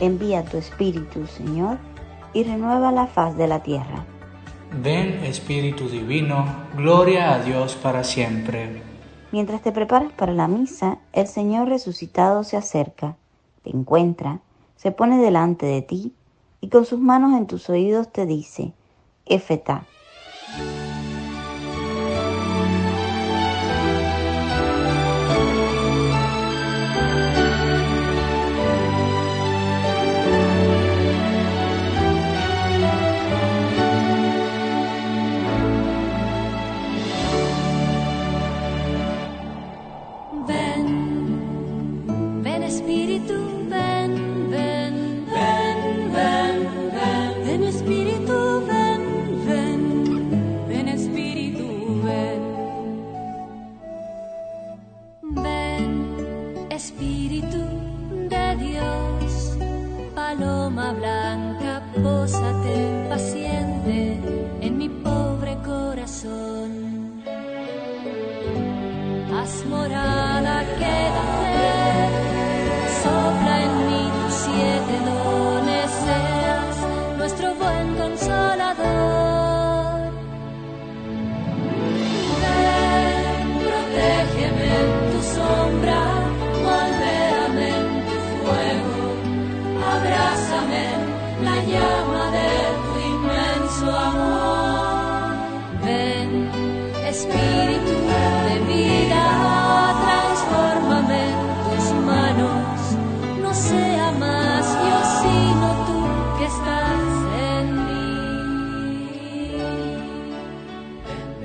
Envía tu Espíritu, Señor, y renueva la faz de la tierra. Ven Espíritu Divino, gloria a Dios para siempre. Mientras te preparas para la misa, el Señor resucitado se acerca, te encuentra, se pone delante de ti y con sus manos en tus oídos te dice, Efeta,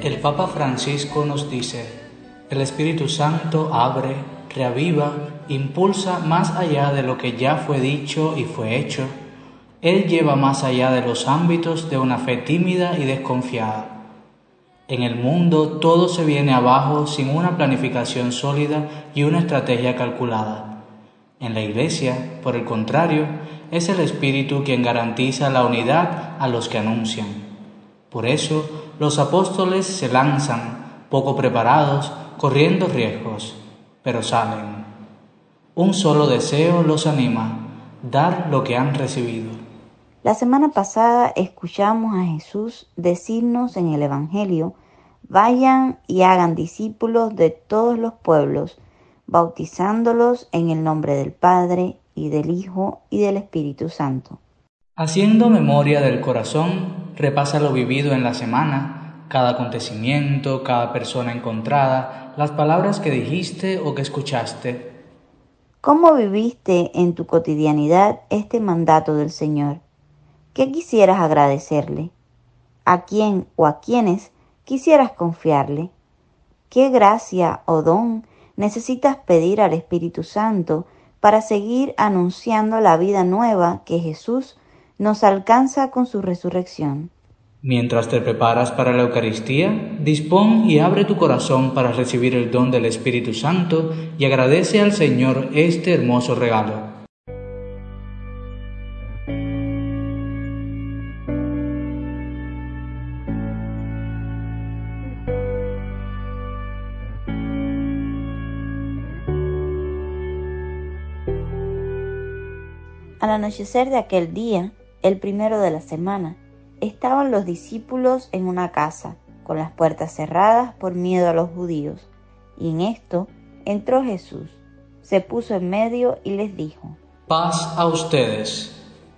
El Papa Francisco nos dice, el Espíritu Santo abre, reaviva, impulsa más allá de lo que ya fue dicho y fue hecho. Él lleva más allá de los ámbitos de una fe tímida y desconfiada. En el mundo todo se viene abajo sin una planificación sólida y una estrategia calculada. En la Iglesia, por el contrario, es el Espíritu quien garantiza la unidad a los que anuncian. Por eso, los apóstoles se lanzan, poco preparados, corriendo riesgos, pero salen. Un solo deseo los anima, dar lo que han recibido. La semana pasada escuchamos a Jesús decirnos en el Evangelio, vayan y hagan discípulos de todos los pueblos, bautizándolos en el nombre del Padre y del Hijo y del Espíritu Santo. Haciendo memoria del corazón, repasa lo vivido en la semana, cada acontecimiento, cada persona encontrada, las palabras que dijiste o que escuchaste. ¿Cómo viviste en tu cotidianidad este mandato del Señor? ¿Qué quisieras agradecerle? ¿A quién o a quiénes quisieras confiarle? ¿Qué gracia o don necesitas pedir al Espíritu Santo para seguir anunciando la vida nueva que Jesús nos alcanza con su resurrección. Mientras te preparas para la Eucaristía, dispón y abre tu corazón para recibir el don del Espíritu Santo y agradece al Señor este hermoso regalo. Anochecer de aquel día, el primero de la semana, estaban los discípulos en una casa, con las puertas cerradas por miedo a los judíos, y en esto entró Jesús, se puso en medio y les dijo, Paz a ustedes.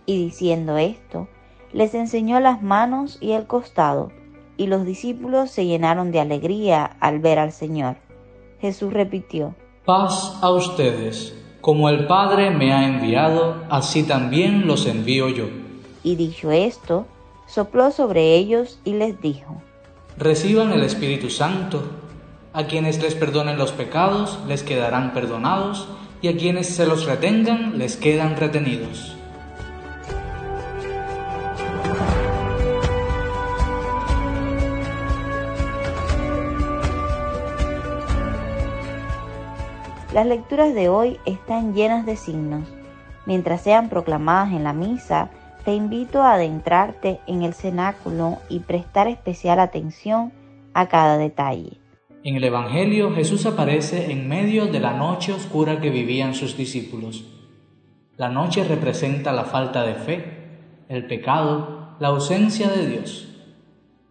Y diciendo esto, les enseñó las manos y el costado, y los discípulos se llenaron de alegría al ver al Señor. Jesús repitió, Paz a ustedes. Como el Padre me ha enviado, así también los envío yo. Y dicho esto, sopló sobre ellos y les dijo, Reciban el Espíritu Santo. A quienes les perdonen los pecados, les quedarán perdonados, y a quienes se los retengan, les quedan retenidos. Las lecturas de hoy están llenas de signos. Mientras sean proclamadas en la misa, te invito a adentrarte en el cenáculo y prestar especial atención a cada detalle. En el Evangelio Jesús aparece en medio de la noche oscura que vivían sus discípulos. La noche representa la falta de fe, el pecado, la ausencia de Dios.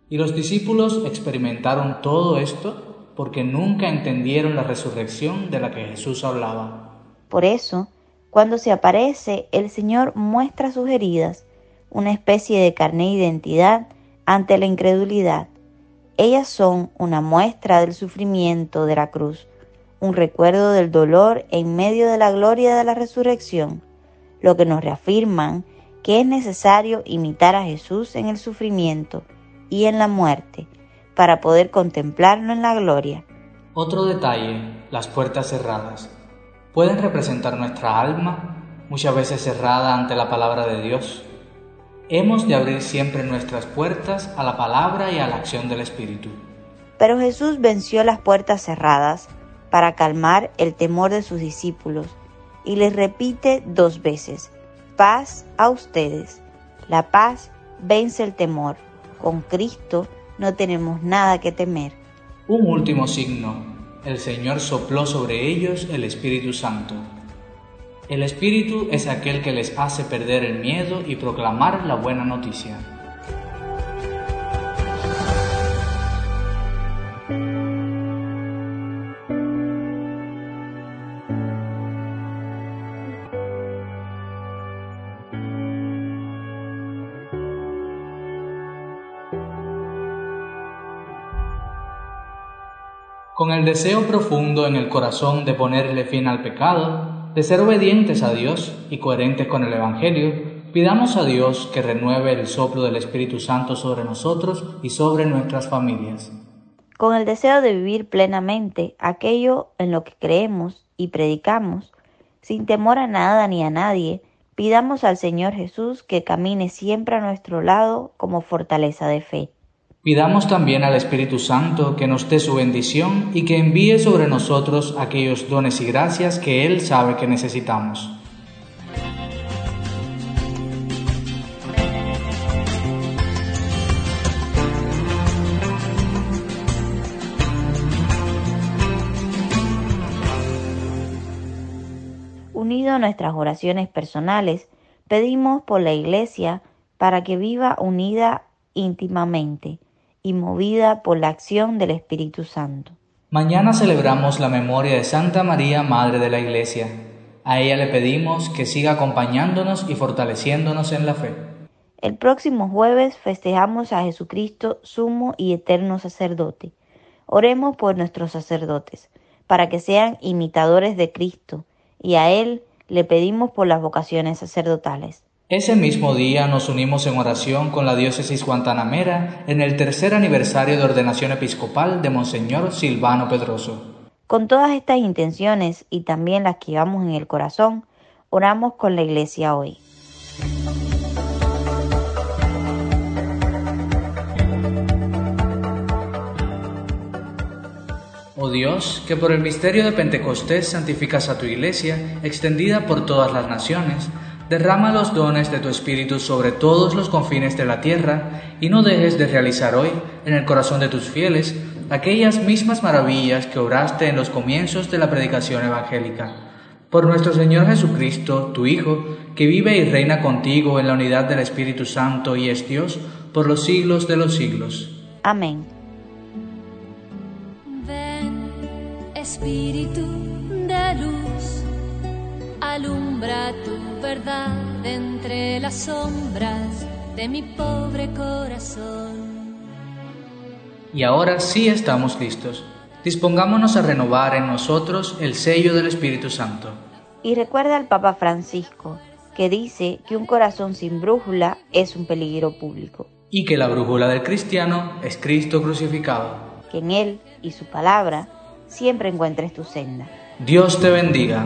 Y los discípulos experimentaron todo esto porque nunca entendieron la resurrección de la que Jesús hablaba. Por eso, cuando se aparece, el Señor muestra sus heridas, una especie de carne e identidad ante la incredulidad. Ellas son una muestra del sufrimiento de la cruz, un recuerdo del dolor en medio de la gloria de la resurrección, lo que nos reafirman que es necesario imitar a Jesús en el sufrimiento y en la muerte, para poder contemplarlo en la gloria. Otro detalle, las puertas cerradas. Pueden representar nuestra alma, muchas veces cerrada ante la palabra de Dios. Hemos de abrir siempre nuestras puertas a la palabra y a la acción del Espíritu. Pero Jesús venció las puertas cerradas para calmar el temor de sus discípulos y les repite dos veces, paz a ustedes. La paz vence el temor. Con Cristo no tenemos nada que temer. Un último signo. El Señor sopló sobre ellos el Espíritu Santo. El Espíritu es aquel que les hace perder el miedo y proclamar la buena noticia. Con el deseo profundo en el corazón de ponerle fin al pecado, de ser obedientes a Dios y coherentes con el Evangelio, pidamos a Dios que renueve el soplo del Espíritu Santo sobre nosotros y sobre nuestras familias. Con el deseo de vivir plenamente aquello en lo que creemos y predicamos, sin temor a nada ni a nadie, pidamos al Señor Jesús que camine siempre a nuestro lado como fortaleza de fe. Pidamos también al Espíritu Santo que nos dé su bendición y que envíe sobre nosotros aquellos dones y gracias que Él sabe que necesitamos. Unido a nuestras oraciones personales, pedimos por la Iglesia para que viva unida íntimamente y movida por la acción del Espíritu Santo. Mañana celebramos la memoria de Santa María, Madre de la Iglesia. A ella le pedimos que siga acompañándonos y fortaleciéndonos en la fe. El próximo jueves festejamos a Jesucristo, sumo y eterno sacerdote. Oremos por nuestros sacerdotes, para que sean imitadores de Cristo, y a Él le pedimos por las vocaciones sacerdotales. Ese mismo día nos unimos en oración con la diócesis guantanamera en el tercer aniversario de ordenación episcopal de Monseñor Silvano Pedroso. Con todas estas intenciones y también las que llevamos en el corazón, oramos con la Iglesia hoy. Oh Dios, que por el misterio de Pentecostés santificas a tu Iglesia, extendida por todas las naciones, derrama los dones de tu Espíritu sobre todos los confines de la tierra y no dejes de realizar hoy en el corazón de tus fieles aquellas mismas maravillas que obraste en los comienzos de la predicación evangélica. Por nuestro Señor Jesucristo, tu Hijo, que vive y reina contigo en la unidad del Espíritu Santo y es Dios por los siglos de los siglos. Amén. Ven, Espíritu de luz, alumbra tu verdad entre las sombras de mi pobre corazón. Y ahora sí estamos listos. Dispongámonos a renovar en nosotros el sello del Espíritu Santo. Y recuerda al Papa Francisco, que dice que un corazón sin brújula es un peligro público. Y que la brújula del cristiano es Cristo crucificado. Que en Él y su palabra siempre encuentres tu senda. Dios te bendiga.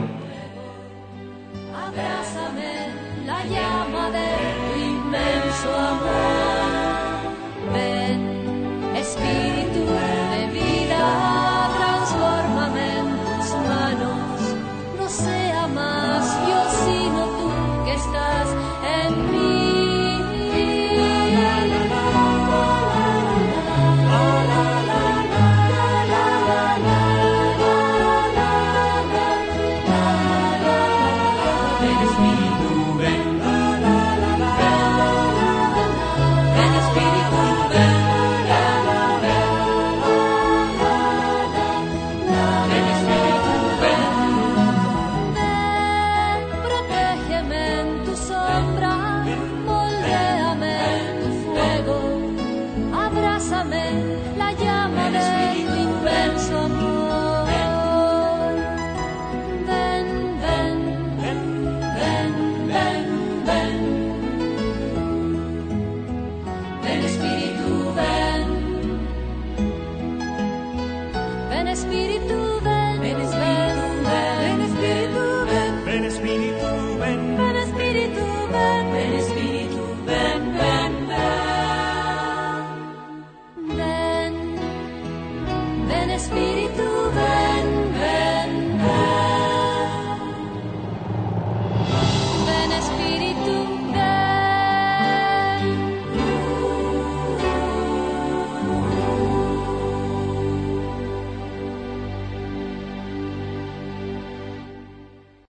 Ven. Espíritu,